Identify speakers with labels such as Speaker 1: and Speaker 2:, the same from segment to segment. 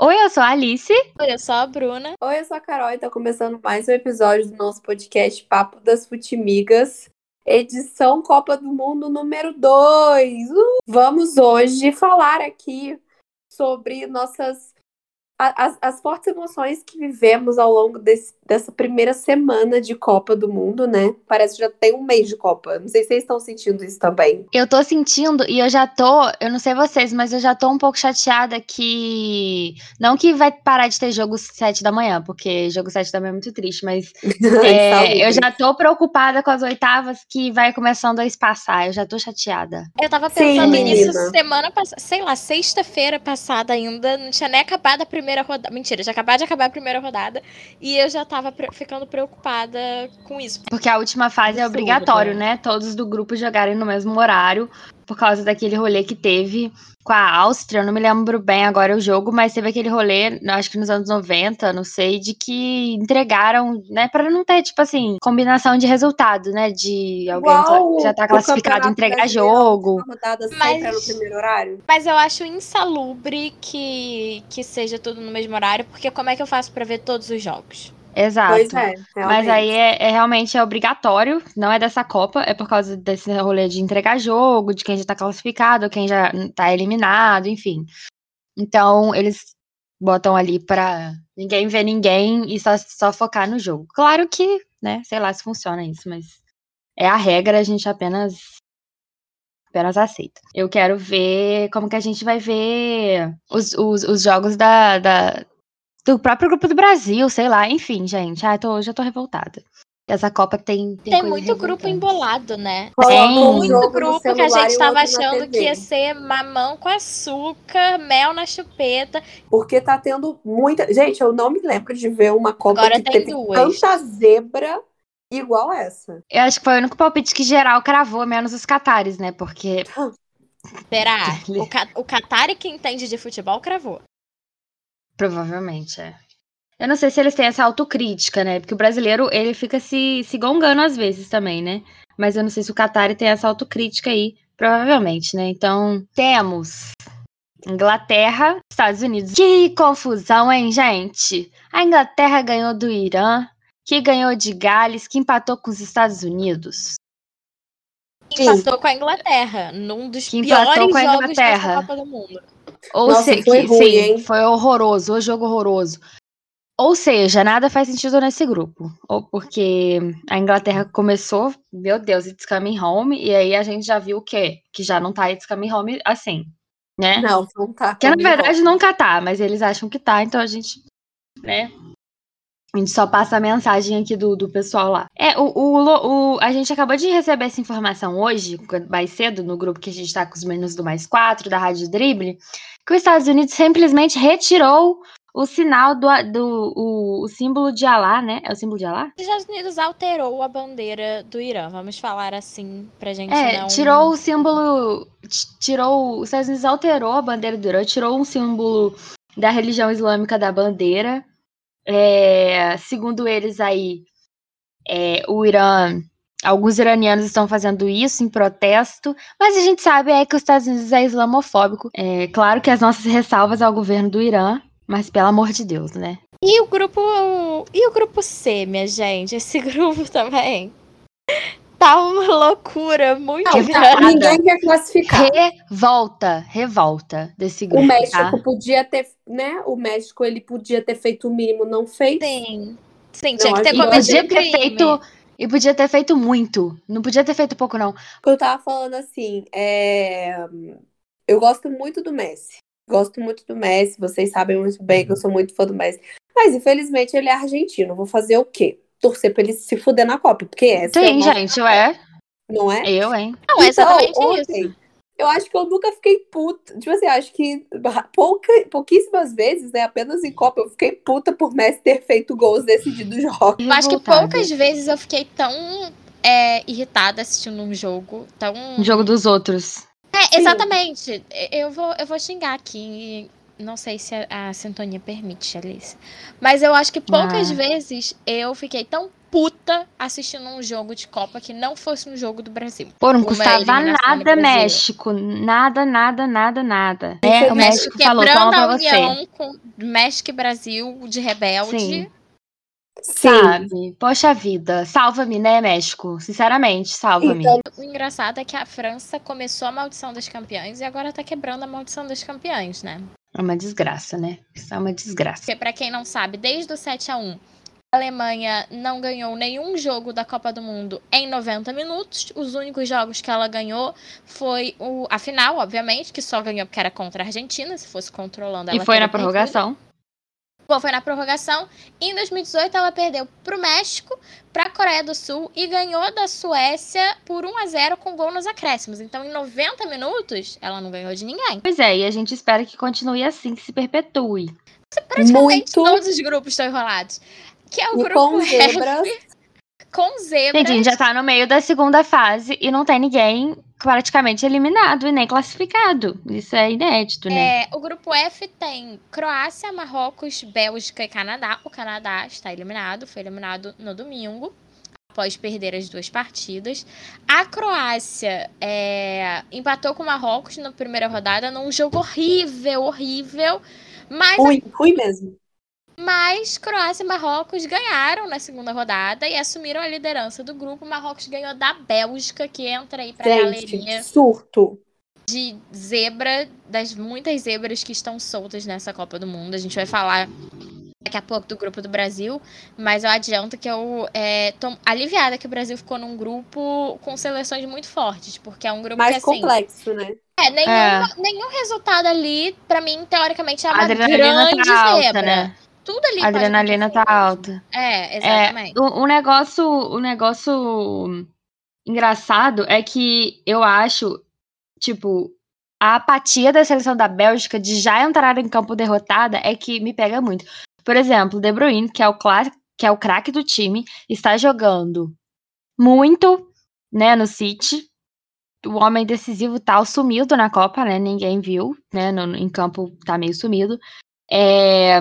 Speaker 1: Oi, eu sou a Alice.
Speaker 2: Oi, eu sou a Bruna.
Speaker 3: Oi, eu sou a Carol e tá começando mais um episódio do nosso podcast Papo das Futimigas, edição Copa do Mundo número 2. Uh! Vamos hoje falar aqui sobre nossas as, as fortes emoções que vivemos ao longo desse, dessa primeira semana de Copa do Mundo, né? Parece que já tem um mês de Copa. Não sei se vocês estão sentindo isso também.
Speaker 1: Eu tô sentindo e eu já tô, eu não sei vocês, mas eu já tô um pouco chateada que. Não que vai parar de ter jogo 7 da manhã, porque jogo 7 da manhã é muito triste, mas é, eu já tô preocupada com as oitavas que vai começando a espaçar. Eu já tô chateada.
Speaker 2: Eu tava pensando Sim, nisso semana passada, sei lá, sexta-feira passada ainda, não tinha nem acabado a primeira primeira rodada. Mentira, já acabou de acabar a primeira rodada. E eu já tava pre ficando preocupada com isso.
Speaker 1: Porque a última fase é obrigatório, né? Todos do grupo jogarem no mesmo horário por causa daquele rolê que teve com a Áustria, eu não me lembro bem agora o jogo, mas teve aquele rolê, acho que nos anos 90, não sei, de que entregaram, né, para não ter, tipo assim, combinação de resultado, né, de alguém Uau, já tá classificado entregar jogo.
Speaker 2: Mas, mas eu acho insalubre que, que seja tudo no mesmo horário, porque como é que eu faço para ver todos os jogos?
Speaker 1: Exato. Pois é, Mas aí é, é, realmente é obrigatório, não é dessa Copa, é por causa desse rolê de entregar jogo, de quem já tá classificado, quem já tá eliminado, enfim. Então, eles botam ali pra ninguém ver ninguém e só, só focar no jogo. Claro que, né, sei lá se funciona isso, mas é a regra, a gente apenas apenas aceita. Eu quero ver como que a gente vai ver os, os, os jogos da, da, do próprio grupo do Brasil, sei lá, enfim, gente. Ah, tô, já tô revoltada. Essa Copa tem.
Speaker 2: Tem, tem muito grupo embolado, né? Tem muito grupo que a gente tava achando que ia ser mamão com açúcar, mel na chupeta.
Speaker 3: Porque tá tendo muita. Gente, eu não me lembro de ver uma Copa Agora que teve duas. tanta zebra igual essa.
Speaker 1: Eu acho que foi o único palpite que geral cravou, menos os catares, né? Porque.
Speaker 2: Será? o, Ca... o Qatar, que entende de futebol, cravou.
Speaker 1: Provavelmente, é. Eu não sei se eles têm essa autocrítica, né? Porque o brasileiro, ele fica se, se gongando às vezes também, né? Mas eu não sei se o Qatar tem essa autocrítica aí. Provavelmente, né? Então, temos Inglaterra, Estados Unidos. Que confusão, hein, gente? A Inglaterra ganhou do Irã, que ganhou de Gales, que empatou com os Estados Unidos.
Speaker 2: Empatou com a Inglaterra, num dos que piores jogos da Copa do Mundo.
Speaker 1: Ou Nossa, se, foi que, ruim, sim, hein? foi horroroso, o jogo horroroso. Ou seja, nada faz sentido nesse grupo. Ou porque a Inglaterra começou, meu Deus, it's coming home, e aí a gente já viu o quê? Que já não tá it's coming home assim, né?
Speaker 3: Não, não tá.
Speaker 1: Que na verdade home. nunca tá, mas eles acham que tá, então a gente, né? A gente só passa a mensagem aqui do, do pessoal lá. É, o, o, o, a gente acabou de receber essa informação hoje, mais cedo, no grupo que a gente tá com os meninos do Mais 4, da Rádio Drible, que os Estados Unidos simplesmente retirou o sinal do, do o, o, símbolo de Alá, né? É o símbolo de Alá?
Speaker 2: Os Estados Unidos alterou a bandeira do Irã, vamos falar assim pra gente
Speaker 1: é,
Speaker 2: não...
Speaker 1: tirou o símbolo, tirou, os Estados Unidos alterou a bandeira do Irã, tirou um símbolo da religião islâmica da bandeira, é, segundo eles aí, é, o Irã, alguns iranianos estão fazendo isso em protesto, mas a gente sabe é que os Estados Unidos é islamofóbico. É claro que as nossas ressalvas ao governo do Irã, mas pelo amor de Deus, né?
Speaker 2: E o grupo e o grupo C, minha gente, esse grupo também tá uma loucura muito não,
Speaker 3: grande. Ninguém quer classificar.
Speaker 1: Revolta, revolta desse grupo.
Speaker 3: O México tá? podia ter, né? O México ele podia ter feito o mínimo, não fez.
Speaker 2: Sim. Sim, tinha não, que ter cometido
Speaker 1: ter feito e podia ter feito muito. Não podia ter feito pouco, não.
Speaker 3: Eu tava falando assim, é... eu gosto muito do Messi. Gosto muito do Messi, vocês sabem muito bem que eu sou muito fã do Messi. Mas infelizmente ele é argentino. Vou fazer o quê? torcer pra ele se fuder na Copa, porque essa
Speaker 1: Sim, é gente, é.
Speaker 3: Não é?
Speaker 1: Eu, hein?
Speaker 2: Não, é então, exatamente ontem, isso.
Speaker 3: Eu acho que eu nunca fiquei puta. Tipo assim, acho que pouca, pouquíssimas vezes, né? Apenas em Copa, eu fiquei puta por Messi ter feito gols decididos jogos.
Speaker 2: Eu acho que poucas vezes eu fiquei tão é, irritada assistindo um jogo. Tão...
Speaker 1: Um jogo dos outros.
Speaker 2: É, exatamente. Eu vou, eu vou xingar aqui não sei se a, a sintonia permite, Alice. Mas eu acho que poucas ah. vezes eu fiquei tão puta assistindo um jogo de Copa que não fosse um jogo do Brasil.
Speaker 1: Pô, não custava nada México. Nada, nada, nada, nada. É, o México, falou, toma pra você.
Speaker 2: Com México e Brasil de rebelde. Sim.
Speaker 1: Sabe? Poxa vida, salva-me, né, México? Sinceramente, salva-me. Então,
Speaker 2: o engraçado é que a França começou a maldição das campeãs e agora tá quebrando a maldição das campeãs, né?
Speaker 1: É uma desgraça, né? Isso é uma desgraça.
Speaker 2: Porque, pra quem não sabe, desde o 7 a 1 a Alemanha não ganhou nenhum jogo da Copa do Mundo em 90 minutos. Os únicos jogos que ela ganhou foi o, a final, obviamente, que só ganhou porque era contra a Argentina. Se fosse controlando ela.
Speaker 1: E foi na prorrogação.
Speaker 2: Bom, foi na prorrogação. Em 2018, ela perdeu para o México, para a Coreia do Sul e ganhou da Suécia por 1 a 0 com gol nos acréscimos. Então, em 90 minutos, ela não ganhou de ninguém.
Speaker 1: Pois é, e a gente espera que continue assim, que se perpetue.
Speaker 2: Praticamente Muito... todos os grupos estão enrolados. Que é o e grupo com zebras. F, com zebras.
Speaker 1: Gente, gente já tá no meio da segunda fase e não tem ninguém praticamente eliminado e nem classificado. Isso é inédito,
Speaker 2: né? É, o grupo F tem Croácia, Marrocos, Bélgica e Canadá. O Canadá está eliminado, foi eliminado no domingo, após perder as duas partidas. A Croácia é, empatou com o Marrocos na primeira rodada num jogo horrível, horrível. Mas
Speaker 3: ruim, a... ruim mesmo.
Speaker 2: Mas Croácia e Marrocos ganharam na segunda rodada e assumiram a liderança do grupo. Marrocos ganhou da Bélgica, que entra aí pra Gente, galeria.
Speaker 3: Surto.
Speaker 2: De zebra, das muitas zebras que estão soltas nessa Copa do Mundo. A gente vai falar daqui a pouco do grupo do Brasil, mas eu adianto que eu é, tô aliviada que o Brasil ficou num grupo com seleções muito fortes, porque é um grupo
Speaker 3: Mais
Speaker 2: que,
Speaker 3: assim, complexo, né?
Speaker 2: É, nenhum, é. nenhum resultado ali, para mim, teoricamente, é uma grande tá alta, zebra. Né? Tudo ali.
Speaker 1: A adrenalina tá alta.
Speaker 2: É, exatamente.
Speaker 1: É, o, o, negócio, o negócio engraçado é que eu acho, tipo, a apatia da seleção da Bélgica de já entrar em campo derrotada é que me pega muito. Por exemplo, De Bruyne, que é o que é o craque do time, está jogando muito, né, no City. O homem decisivo tal tá sumido na Copa, né? Ninguém viu, né? No, em campo tá meio sumido. É,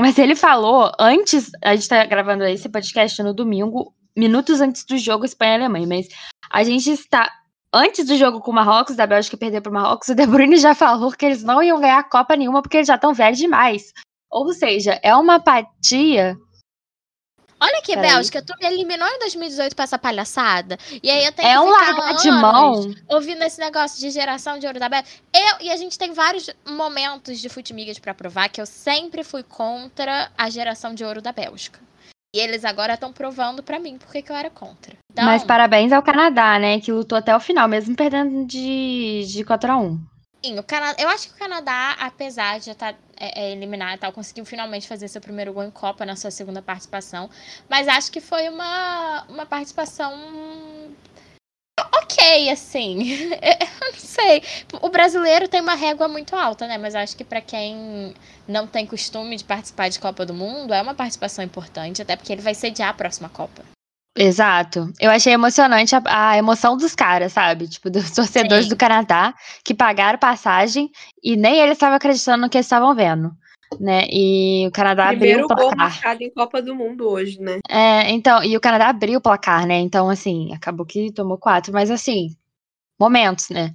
Speaker 1: mas ele falou antes, a gente tá gravando esse podcast no domingo, minutos antes do jogo Espanha e Alemanha, mas a gente está antes do jogo com o Marrocos, da Bélgica perder para o Marrocos, o De Bruyne já falou que eles não iam ganhar a Copa nenhuma porque eles já estão velhos demais. Ou seja, é uma apatia
Speaker 2: Olha aqui, Peraí. Bélgica, tu me eliminou em 2018 pra essa palhaçada. E aí eu tenho
Speaker 1: é
Speaker 2: que
Speaker 1: um largar de mão.
Speaker 2: ouvindo esse negócio de geração de ouro da Bélgica. Eu, e a gente tem vários momentos de Futimigas para provar que eu sempre fui contra a geração de ouro da Bélgica. E eles agora estão provando para mim porque que eu era contra.
Speaker 1: Então, Mas parabéns ao Canadá, né? Que lutou até o final, mesmo perdendo de, de 4 a 1
Speaker 2: Sim, o Canadá, eu acho que o Canadá, apesar de já estar é, é, eliminado e tal, conseguiu finalmente fazer seu primeiro gol em Copa na sua segunda participação. Mas acho que foi uma, uma participação ok, assim. eu não sei. O brasileiro tem uma régua muito alta, né? Mas acho que para quem não tem costume de participar de Copa do Mundo, é uma participação importante, até porque ele vai sediar a próxima Copa.
Speaker 1: Exato. Eu achei emocionante a, a emoção dos caras, sabe? Tipo, dos torcedores Sim. do Canadá que pagaram passagem e nem eles estavam acreditando no que eles estavam vendo. Né? E o Canadá
Speaker 3: Primeiro
Speaker 1: abriu o placar.
Speaker 3: Gol marcado em Copa do Mundo hoje, né?
Speaker 1: É, então, e o Canadá abriu o placar, né? Então, assim, acabou que tomou quatro, mas assim, momentos, né?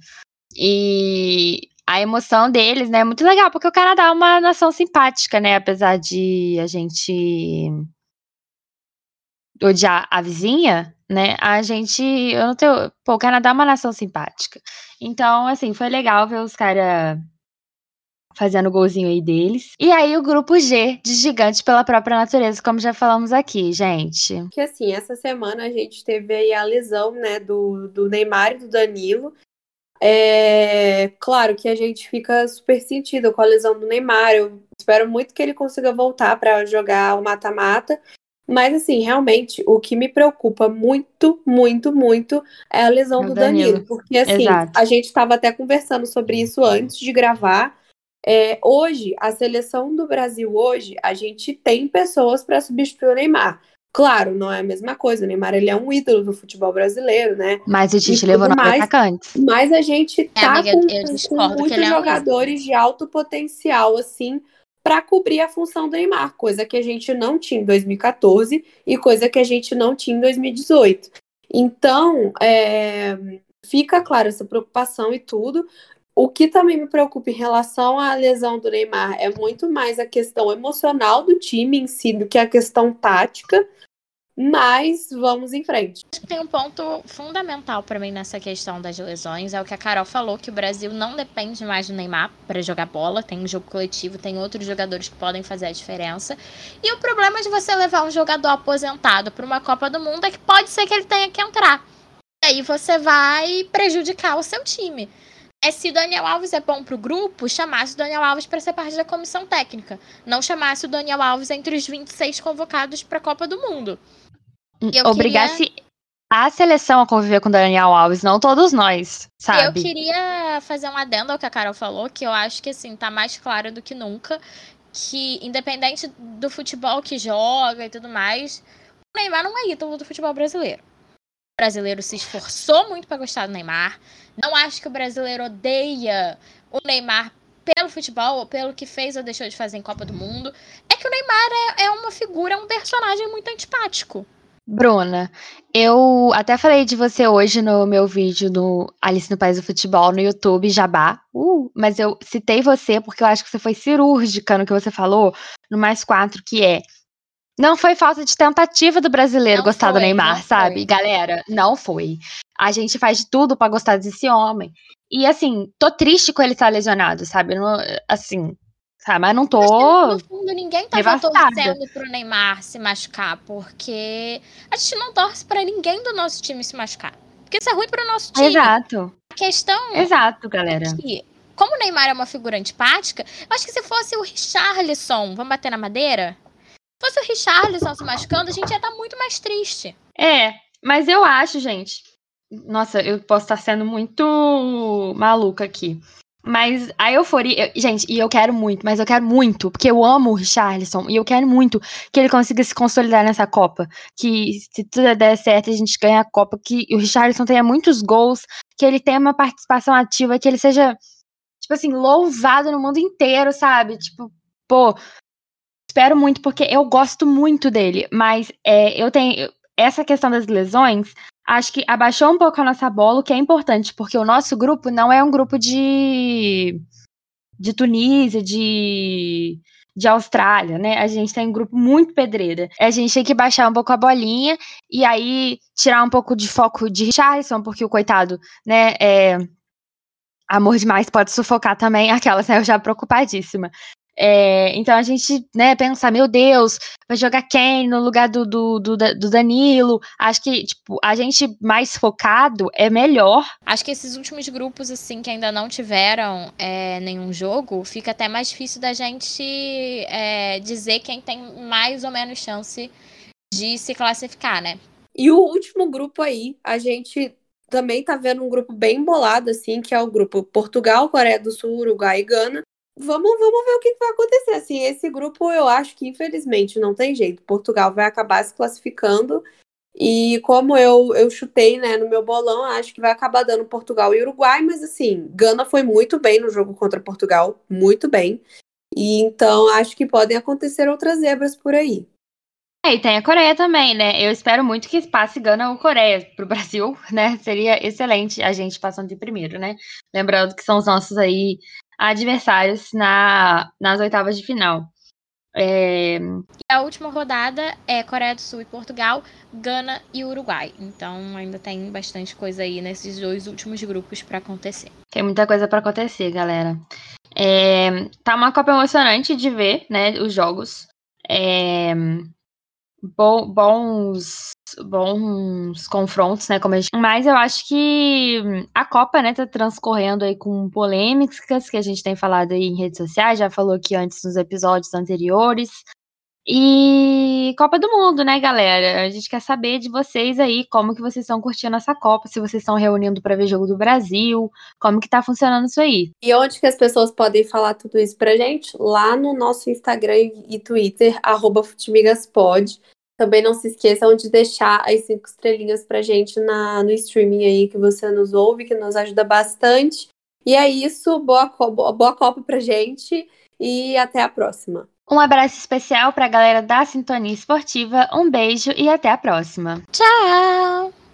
Speaker 1: E a emoção deles, né, é muito legal, porque o Canadá é uma nação simpática, né? Apesar de a gente odiar a vizinha, né? A gente. Eu não tenho. Pô, o Canadá é uma nação simpática. Então, assim, foi legal ver os caras fazendo o golzinho aí deles. E aí o grupo G, de gigantes pela própria natureza, como já falamos aqui, gente.
Speaker 3: Que assim, essa semana a gente teve aí a lesão, né, do, do Neymar e do Danilo. É claro que a gente fica super sentido com a lesão do Neymar. Eu espero muito que ele consiga voltar para jogar o mata-mata. Mas, assim, realmente, o que me preocupa muito, muito, muito é a lesão é do Danilo. Danilo. Porque, assim, Exato. a gente estava até conversando sobre isso antes de gravar. É, hoje, a seleção do Brasil, hoje, a gente tem pessoas para substituir o Neymar. Claro, não é a mesma coisa. O Neymar ele é um ídolo do futebol brasileiro, né?
Speaker 1: Mas o Tite levou nove atacantes.
Speaker 3: Mas a gente é, tá é, amiga, com, com muitos é jogadores um de alto potencial, assim, para cobrir a função do Neymar, coisa que a gente não tinha em 2014 e coisa que a gente não tinha em 2018. Então, é, fica claro essa preocupação e tudo. O que também me preocupa em relação à lesão do Neymar é muito mais a questão emocional do time em si do que a questão tática. Mas vamos em frente.
Speaker 2: Tem um ponto fundamental para mim nessa questão das lesões, é o que a Carol falou, que o Brasil não depende mais do Neymar para jogar bola, tem um jogo coletivo, tem outros jogadores que podem fazer a diferença. E o problema de você levar um jogador aposentado para uma Copa do Mundo é que pode ser que ele tenha que entrar. E aí você vai prejudicar o seu time. É se o Daniel Alves é bom pro grupo, chamasse o Daniel Alves para ser parte da comissão técnica. Não chamasse o Daniel Alves entre os 26 convocados para a Copa do Mundo.
Speaker 1: Obrigasse queria... a seleção a conviver com o Daniel Alves, não todos nós, sabe?
Speaker 2: Eu queria fazer um adendo ao que a Carol falou, que eu acho que assim, tá mais claro do que nunca, que independente do futebol que joga e tudo mais, o Neymar não é ídolo do futebol brasileiro. O brasileiro se esforçou muito para gostar do Neymar. Não acho que o brasileiro odeia o Neymar pelo futebol, ou pelo que fez ou deixou de fazer em Copa do Mundo. É que o Neymar é, é uma figura, é um personagem muito antipático.
Speaker 1: Bruna, eu até falei de você hoje no meu vídeo no Alice no País do Futebol no YouTube, Jabá. Uh, mas eu citei você porque eu acho que você foi cirúrgica no que você falou no mais quatro, que é não foi falta de tentativa do brasileiro não gostar foi, do Neymar, sabe? Foi. Galera, não foi. A gente faz de tudo para gostar desse homem. E assim, tô triste com ele estar lesionado, sabe? Não, assim, Tá, mas não tô.
Speaker 2: no fundo, ninguém tava devastada. torcendo pro Neymar se machucar, porque a gente não torce para ninguém do nosso time se machucar. Porque isso é ruim pro nosso time.
Speaker 1: Exato.
Speaker 2: A questão.
Speaker 1: Exato, galera.
Speaker 2: É que, como o Neymar é uma figura antipática, eu acho que se fosse o Richarlison, vamos bater na madeira? Se fosse o Richarlison se machucando, a gente ia estar tá muito mais triste.
Speaker 1: É, mas eu acho, gente. Nossa, eu posso estar sendo muito maluca aqui. Mas a euforia. Eu, gente, e eu quero muito, mas eu quero muito, porque eu amo o Richarlison, e eu quero muito que ele consiga se consolidar nessa Copa. Que se tudo der certo, a gente ganha a Copa, que o Richarlison tenha muitos gols, que ele tenha uma participação ativa, que ele seja, tipo assim, louvado no mundo inteiro, sabe? Tipo, pô. Espero muito, porque eu gosto muito dele, mas é, eu tenho. Essa questão das lesões acho que abaixou um pouco a nossa bola, o que é importante, porque o nosso grupo não é um grupo de, de Tunísia, de, de Austrália, né? A gente tem um grupo muito pedreira. A gente tem que baixar um pouco a bolinha e aí tirar um pouco de foco de Richardson, porque o coitado, né, é, amor demais pode sufocar também aquelas, né? Eu já preocupadíssima. É, então a gente, né, pensa, meu Deus, vai jogar quem no lugar do, do, do, do, Danilo? Acho que, tipo, a gente mais focado é melhor.
Speaker 2: Acho que esses últimos grupos, assim, que ainda não tiveram é, nenhum jogo, fica até mais difícil da gente é, dizer quem tem mais ou menos chance de se classificar, né?
Speaker 3: E o último grupo aí, a gente também tá vendo um grupo bem bolado, assim, que é o grupo Portugal, Coreia do Sul, Uruguai e Gana. Vamos, vamos ver o que vai acontecer. Assim, esse grupo eu acho que, infelizmente, não tem jeito. Portugal vai acabar se classificando. E como eu, eu chutei né, no meu bolão, acho que vai acabar dando Portugal e Uruguai, mas assim, Gana foi muito bem no jogo contra Portugal, muito bem. E então acho que podem acontecer outras zebras por aí.
Speaker 1: É, e tem a Coreia também, né? Eu espero muito que passe Gana ou Coreia pro Brasil, né? Seria excelente a gente passando de primeiro, né? Lembrando que são os nossos aí adversários na, nas oitavas de final. É...
Speaker 2: A última rodada é Coreia do Sul e Portugal, Gana e Uruguai. Então ainda tem bastante coisa aí nesses dois últimos grupos para acontecer.
Speaker 1: Tem muita coisa para acontecer, galera. É... Tá uma Copa emocionante de ver, né? Os jogos. É bo bons bons confrontos, né, como a gente... Mas eu acho que a Copa, né, tá transcorrendo aí com polêmicas que a gente tem falado aí em redes sociais, já falou aqui antes nos episódios anteriores. E Copa do Mundo, né, galera? A gente quer saber de vocês aí, como que vocês estão curtindo essa Copa, se vocês estão reunindo para ver jogo do Brasil, como que tá funcionando isso aí.
Speaker 3: E onde que as pessoas podem falar tudo isso pra gente? Lá no nosso Instagram e Twitter, arroba futimigaspod. Também não se esqueçam de deixar as cinco estrelinhas pra gente na, no streaming aí que você nos ouve, que nos ajuda bastante. E é isso, boa, boa Copa pra gente e até a próxima.
Speaker 1: Um abraço especial para a galera da Sintonia Esportiva, um beijo e até a próxima.
Speaker 2: Tchau!